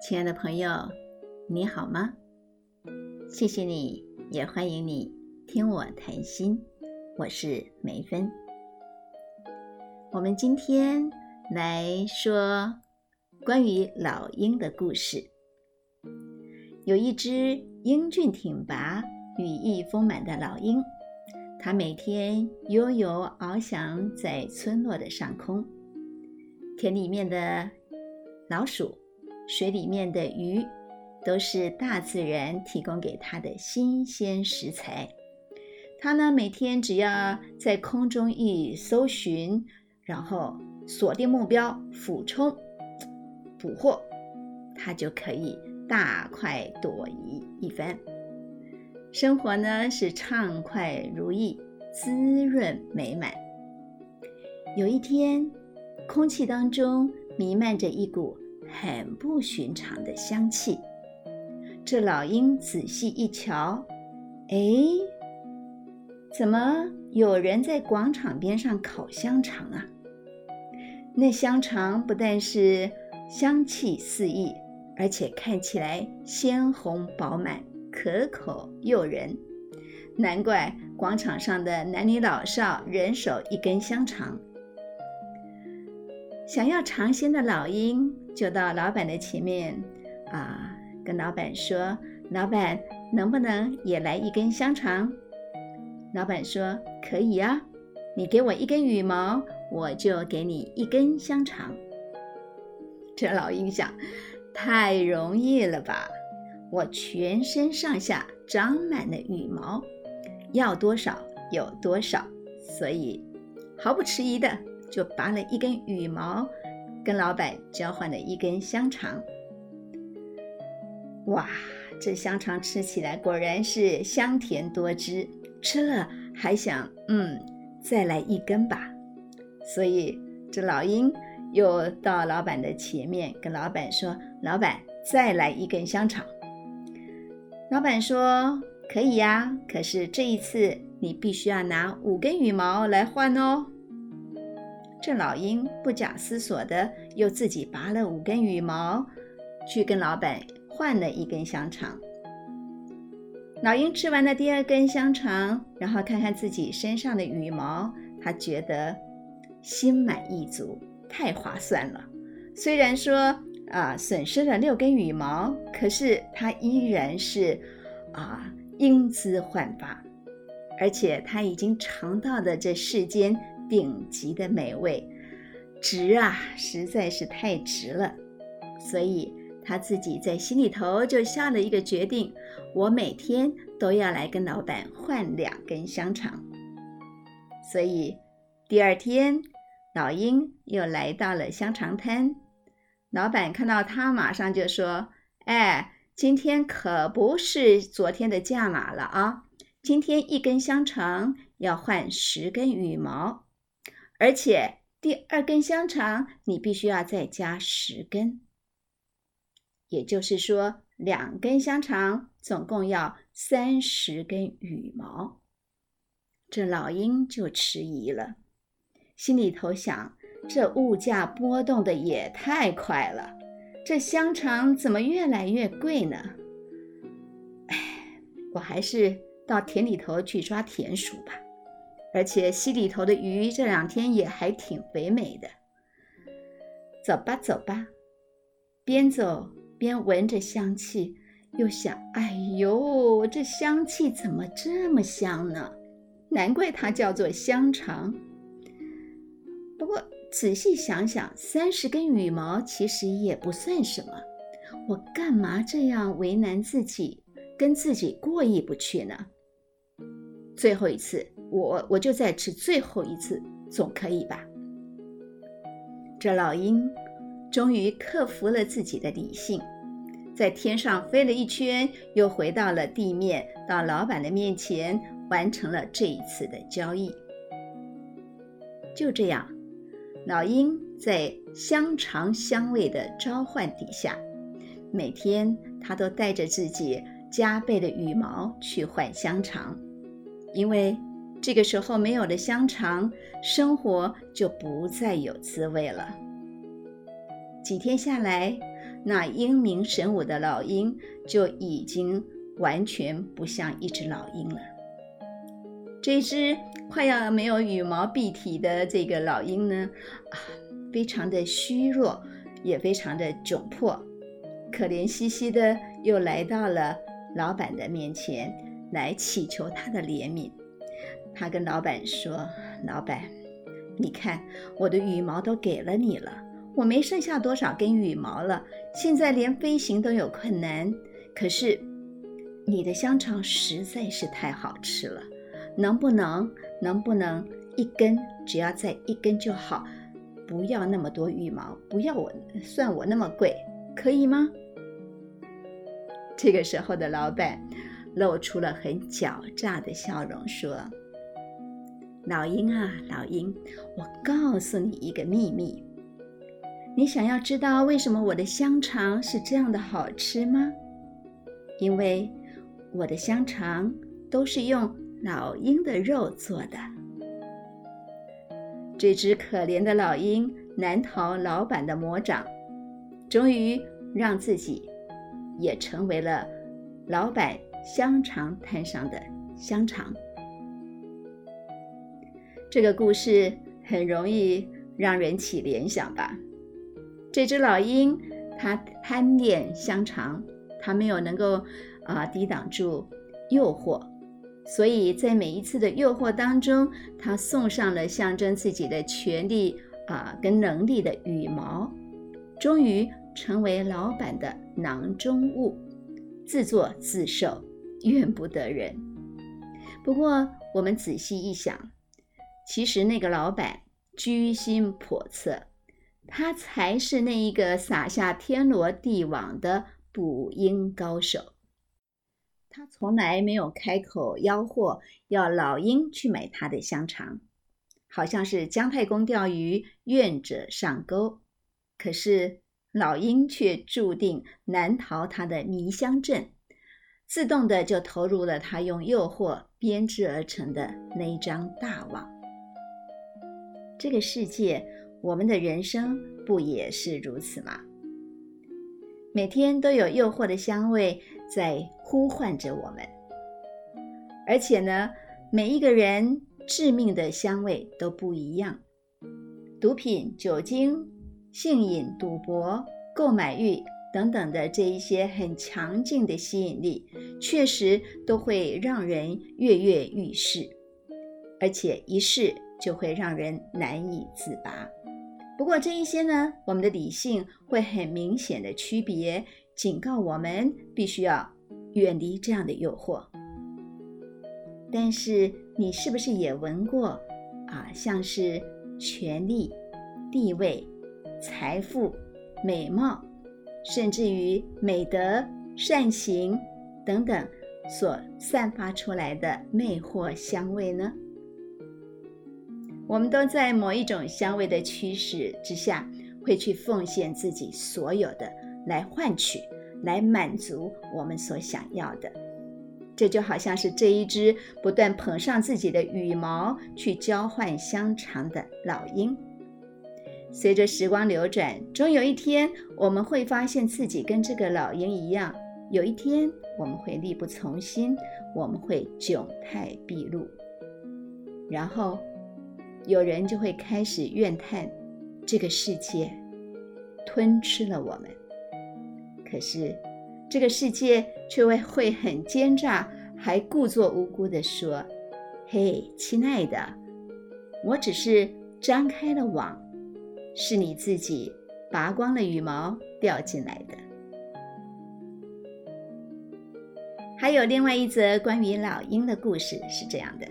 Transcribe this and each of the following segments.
亲爱的朋友，你好吗？谢谢你，也欢迎你听我谈心。我是梅芬。我们今天来说关于老鹰的故事。有一只英俊挺拔、羽翼丰满的老鹰，它每天悠游翱翔在村落的上空。田里面的老鼠。水里面的鱼，都是大自然提供给它的新鲜食材。它呢，每天只要在空中一搜寻，然后锁定目标，俯冲捕获，它就可以大快朵颐一番。生活呢是畅快如意，滋润美满。有一天，空气当中弥漫着一股。很不寻常的香气。这老鹰仔细一瞧，哎，怎么有人在广场边上烤香肠啊？那香肠不但是香气四溢，而且看起来鲜红饱满，可口诱人。难怪广场上的男女老少人手一根香肠。想要尝鲜的老鹰就到老板的前面，啊，跟老板说：“老板，能不能也来一根香肠？”老板说：“可以啊，你给我一根羽毛，我就给你一根香肠。”这老鹰想：太容易了吧？我全身上下长满了羽毛，要多少有多少，所以毫不迟疑的。就拔了一根羽毛，跟老板交换了一根香肠。哇，这香肠吃起来果然是香甜多汁，吃了还想嗯再来一根吧。所以这老鹰又到老板的前面，跟老板说：“老板，再来一根香肠。”老板说：“可以呀，可是这一次你必须要拿五根羽毛来换哦。”这老鹰不假思索的又自己拔了五根羽毛，去跟老板换了一根香肠。老鹰吃完了第二根香肠，然后看看自己身上的羽毛，他觉得心满意足，太划算了。虽然说啊损失了六根羽毛，可是他依然是啊英姿焕发，而且他已经尝到了这世间。顶级的美味，值啊，实在是太值了。所以他自己在心里头就下了一个决定：我每天都要来跟老板换两根香肠。所以第二天，老鹰又来到了香肠摊。老板看到他，马上就说：“哎，今天可不是昨天的价码了啊！今天一根香肠要换十根羽毛。”而且第二根香肠你必须要再加十根，也就是说两根香肠总共要三十根羽毛。这老鹰就迟疑了，心里头想：这物价波动的也太快了，这香肠怎么越来越贵呢？哎，我还是到田里头去抓田鼠吧。而且溪里头的鱼这两天也还挺肥美的。走吧，走吧，边走边闻着香气，又想：哎呦，这香气怎么这么香呢？难怪它叫做香肠。不过仔细想想，三十根羽毛其实也不算什么，我干嘛这样为难自己，跟自己过意不去呢？最后一次。我我就再吃最后一次，总可以吧？这老鹰终于克服了自己的理性，在天上飞了一圈，又回到了地面，到老板的面前，完成了这一次的交易。就这样，老鹰在香肠香味的召唤底下，每天他都带着自己加倍的羽毛去换香肠，因为。这个时候没有了香肠，生活就不再有滋味了。几天下来，那英明神武的老鹰就已经完全不像一只老鹰了。这只快要没有羽毛蔽体的这个老鹰呢，啊，非常的虚弱，也非常的窘迫，可怜兮兮的又来到了老板的面前，来祈求他的怜悯。他跟老板说：“老板，你看我的羽毛都给了你了，我没剩下多少根羽毛了，现在连飞行都有困难。可是你的香肠实在是太好吃了。”能不能，能不能一根，只要再一根就好，不要那么多羽毛，不要我算我那么贵，可以吗？这个时候的老板露出了很狡诈的笑容，说：“老鹰啊，老鹰，我告诉你一个秘密，你想要知道为什么我的香肠是这样的好吃吗？因为我的香肠都是用。”老鹰的肉做的，这只可怜的老鹰难逃老板的魔掌，终于让自己也成为了老板香肠摊上的香肠。这个故事很容易让人起联想吧？这只老鹰它贪恋香肠，它没有能够啊抵挡住诱惑。所以在每一次的诱惑当中，他送上了象征自己的权利啊跟能力的羽毛，终于成为老板的囊中物，自作自受，怨不得人。不过我们仔细一想，其实那个老板居心叵测，他才是那一个撒下天罗地网的捕鹰高手。他从来没有开口吆喝要老鹰去买他的香肠，好像是姜太公钓鱼，愿者上钩。可是老鹰却注定难逃他的迷香阵，自动的就投入了他用诱惑编织而成的那一张大网。这个世界，我们的人生不也是如此吗？每天都有诱惑的香味。在呼唤着我们，而且呢，每一个人致命的香味都不一样。毒品、酒精、性瘾、赌博、购买欲等等的这一些很强劲的吸引力，确实都会让人跃跃欲试，而且一试就会让人难以自拔。不过这一些呢，我们的理性会很明显的区别。警告我们必须要远离这样的诱惑。但是你是不是也闻过啊？像是权力、地位、财富、美貌，甚至于美德、善行等等所散发出来的魅惑香味呢？我们都在某一种香味的驱使之下，会去奉献自己所有的。来换取，来满足我们所想要的，这就好像是这一只不断捧上自己的羽毛去交换香肠的老鹰。随着时光流转，终有一天我们会发现自己跟这个老鹰一样，有一天我们会力不从心，我们会窘态毕露，然后有人就会开始怨叹这个世界吞吃了我们。可是，这个世界却会会很奸诈，还故作无辜地说：“嘿，亲爱的，我只是张开了网，是你自己拔光了羽毛掉进来的。”还有另外一则关于老鹰的故事是这样的：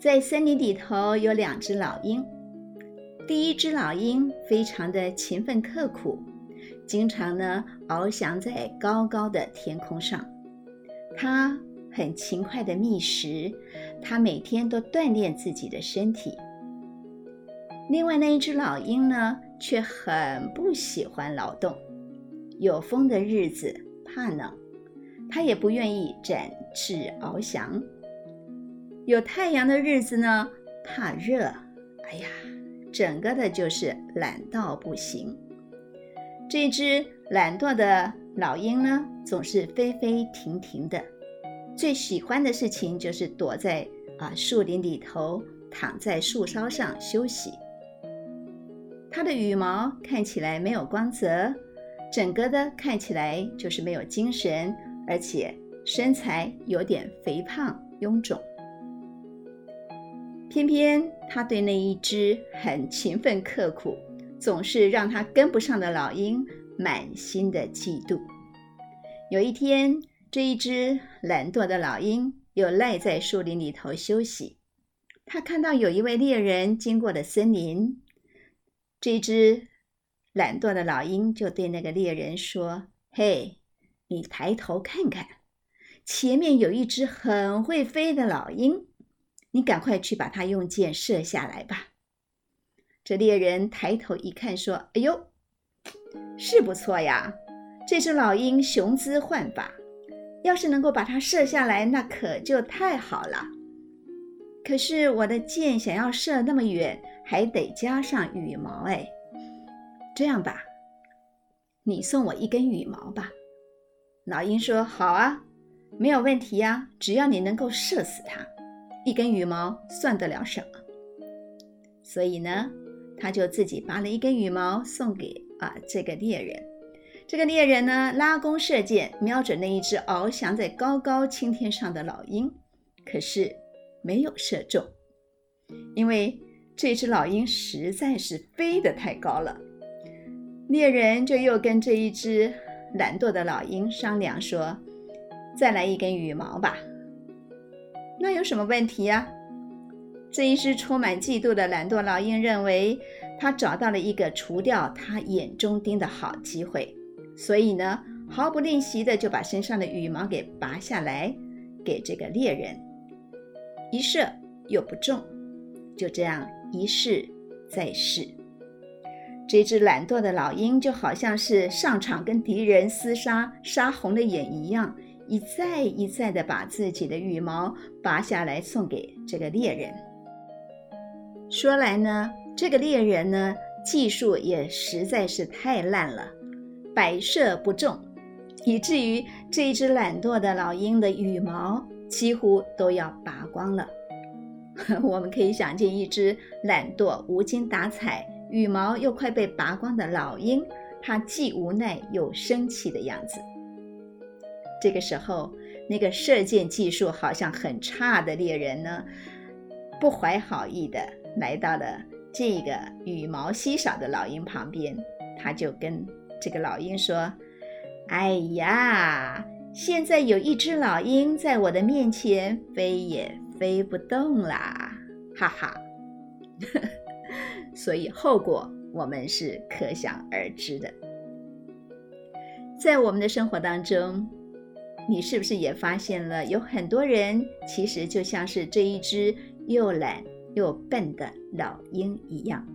在森林里头有两只老鹰，第一只老鹰非常的勤奋刻苦。经常呢翱翔在高高的天空上，它很勤快的觅食，它每天都锻炼自己的身体。另外那一只老鹰呢，却很不喜欢劳动，有风的日子怕冷，它也不愿意展翅翱翔；有太阳的日子呢，怕热，哎呀，整个的就是懒到不行。这只懒惰的老鹰呢，总是飞飞停停的，最喜欢的事情就是躲在啊树林里头，躺在树梢上休息。它的羽毛看起来没有光泽，整个的看起来就是没有精神，而且身材有点肥胖臃肿。偏偏他对那一只很勤奋刻苦。总是让他跟不上的老鹰满心的嫉妒。有一天，这一只懒惰的老鹰又赖在树林里头休息。他看到有一位猎人经过了森林，这只懒惰的老鹰就对那个猎人说：“嘿，你抬头看看，前面有一只很会飞的老鹰，你赶快去把它用箭射下来吧。”这猎人抬头一看，说：“哎呦，是不错呀！这只老鹰雄姿焕发，要是能够把它射下来，那可就太好了。可是我的箭想要射那么远，还得加上羽毛。哎，这样吧，你送我一根羽毛吧。”老鹰说：“好啊，没有问题呀，只要你能够射死它，一根羽毛算得了什么？所以呢？”他就自己拔了一根羽毛送给啊这个猎人。这个猎人呢拉弓射箭，瞄准那一只翱翔在高高青天上的老鹰，可是没有射中，因为这只老鹰实在是飞得太高了。猎人就又跟这一只懒惰的老鹰商量说：“再来一根羽毛吧。”那有什么问题呀？这一只充满嫉妒的懒惰老鹰认为，他找到了一个除掉他眼中钉的好机会，所以呢，毫不吝惜的就把身上的羽毛给拔下来，给这个猎人。一射又不中，就这样一试再试。这只懒惰的老鹰就好像是上场跟敌人厮杀，杀红了眼一样，一再一再的把自己的羽毛拔下来送给这个猎人。说来呢，这个猎人呢，技术也实在是太烂了，百射不中，以至于这一只懒惰的老鹰的羽毛几乎都要拔光了。我们可以想见，一只懒惰、无精打采、羽毛又快被拔光的老鹰，它既无奈又生气的样子。这个时候，那个射箭技术好像很差的猎人呢，不怀好意的。来到了这个羽毛稀少的老鹰旁边，他就跟这个老鹰说：“哎呀，现在有一只老鹰在我的面前飞也飞不动啦，哈哈！所以后果我们是可想而知的。在我们的生活当中，你是不是也发现了有很多人其实就像是这一只又懒？”又笨的老鹰一样，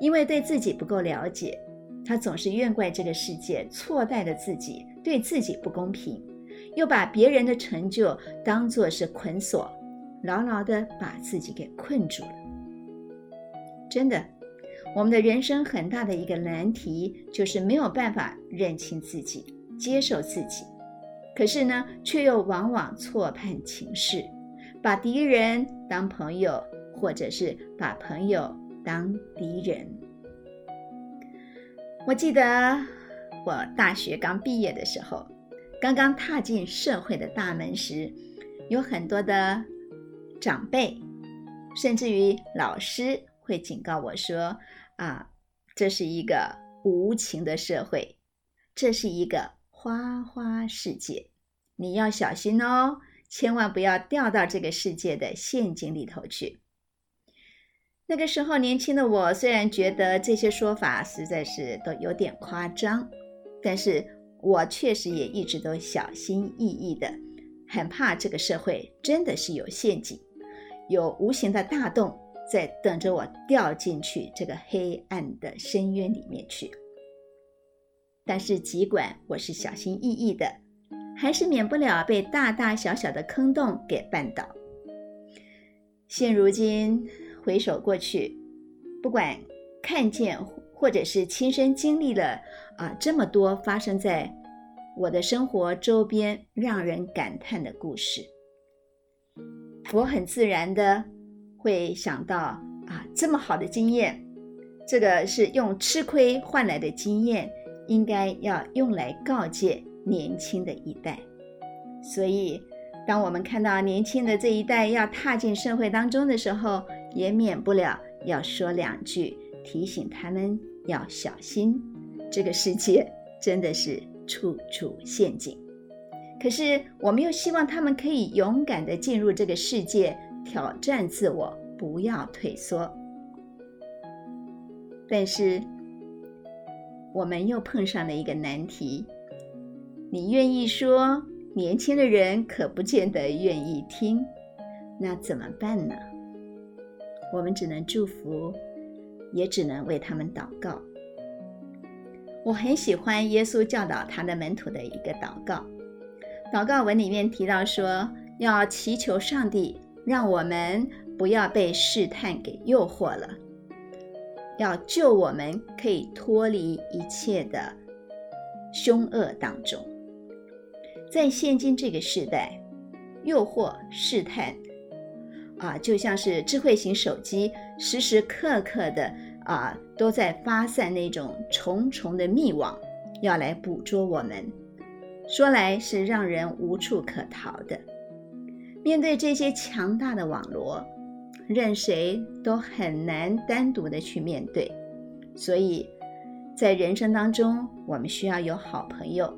因为对自己不够了解，他总是怨怪这个世界错待了自己，对自己不公平，又把别人的成就当作是捆锁，牢牢的把自己给困住了。真的，我们的人生很大的一个难题，就是没有办法认清自己，接受自己，可是呢，却又往往错判情势。把敌人当朋友，或者是把朋友当敌人。我记得我大学刚毕业的时候，刚刚踏进社会的大门时，有很多的长辈，甚至于老师会警告我说：“啊，这是一个无情的社会，这是一个花花世界，你要小心哦。”千万不要掉到这个世界的陷阱里头去。那个时候，年轻的我虽然觉得这些说法实在是都有点夸张，但是我确实也一直都小心翼翼的，很怕这个社会真的是有陷阱，有无形的大洞在等着我掉进去这个黑暗的深渊里面去。但是，尽管我是小心翼翼的。还是免不了被大大小小的坑洞给绊倒。现如今回首过去，不管看见或者是亲身经历了啊这么多发生在我的生活周边让人感叹的故事，我很自然的会想到啊这么好的经验，这个是用吃亏换来的经验，应该要用来告诫年轻的一代。所以，当我们看到年轻的这一代要踏进社会当中的时候，也免不了要说两句，提醒他们要小心。这个世界真的是处处陷阱，可是我们又希望他们可以勇敢地进入这个世界，挑战自我，不要退缩。但是，我们又碰上了一个难题：你愿意说？年轻的人可不见得愿意听，那怎么办呢？我们只能祝福，也只能为他们祷告。我很喜欢耶稣教导他的门徒的一个祷告，祷告文里面提到说，要祈求上帝，让我们不要被试探给诱惑了，要救我们可以脱离一切的凶恶当中。在现今这个时代，诱惑、试探，啊，就像是智慧型手机，时时刻刻的啊，都在发散那种重重的密网，要来捕捉我们。说来是让人无处可逃的。面对这些强大的网络，任谁都很难单独的去面对。所以，在人生当中，我们需要有好朋友。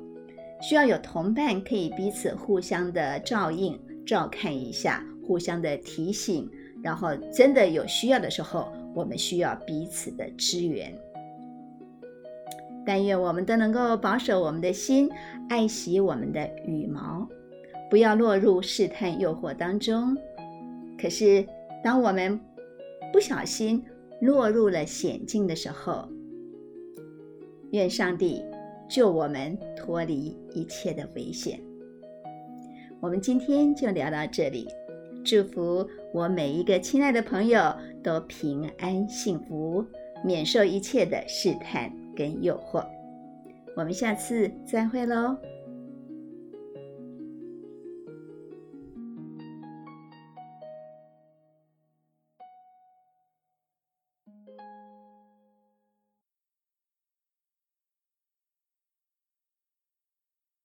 需要有同伴可以彼此互相的照应、照看一下，互相的提醒，然后真的有需要的时候，我们需要彼此的支援。但愿我们都能够保守我们的心，爱惜我们的羽毛，不要落入试探诱惑当中。可是，当我们不小心落入了险境的时候，愿上帝。救我们脱离一切的危险。我们今天就聊到这里，祝福我每一个亲爱的朋友都平安幸福，免受一切的试探跟诱惑。我们下次再会喽。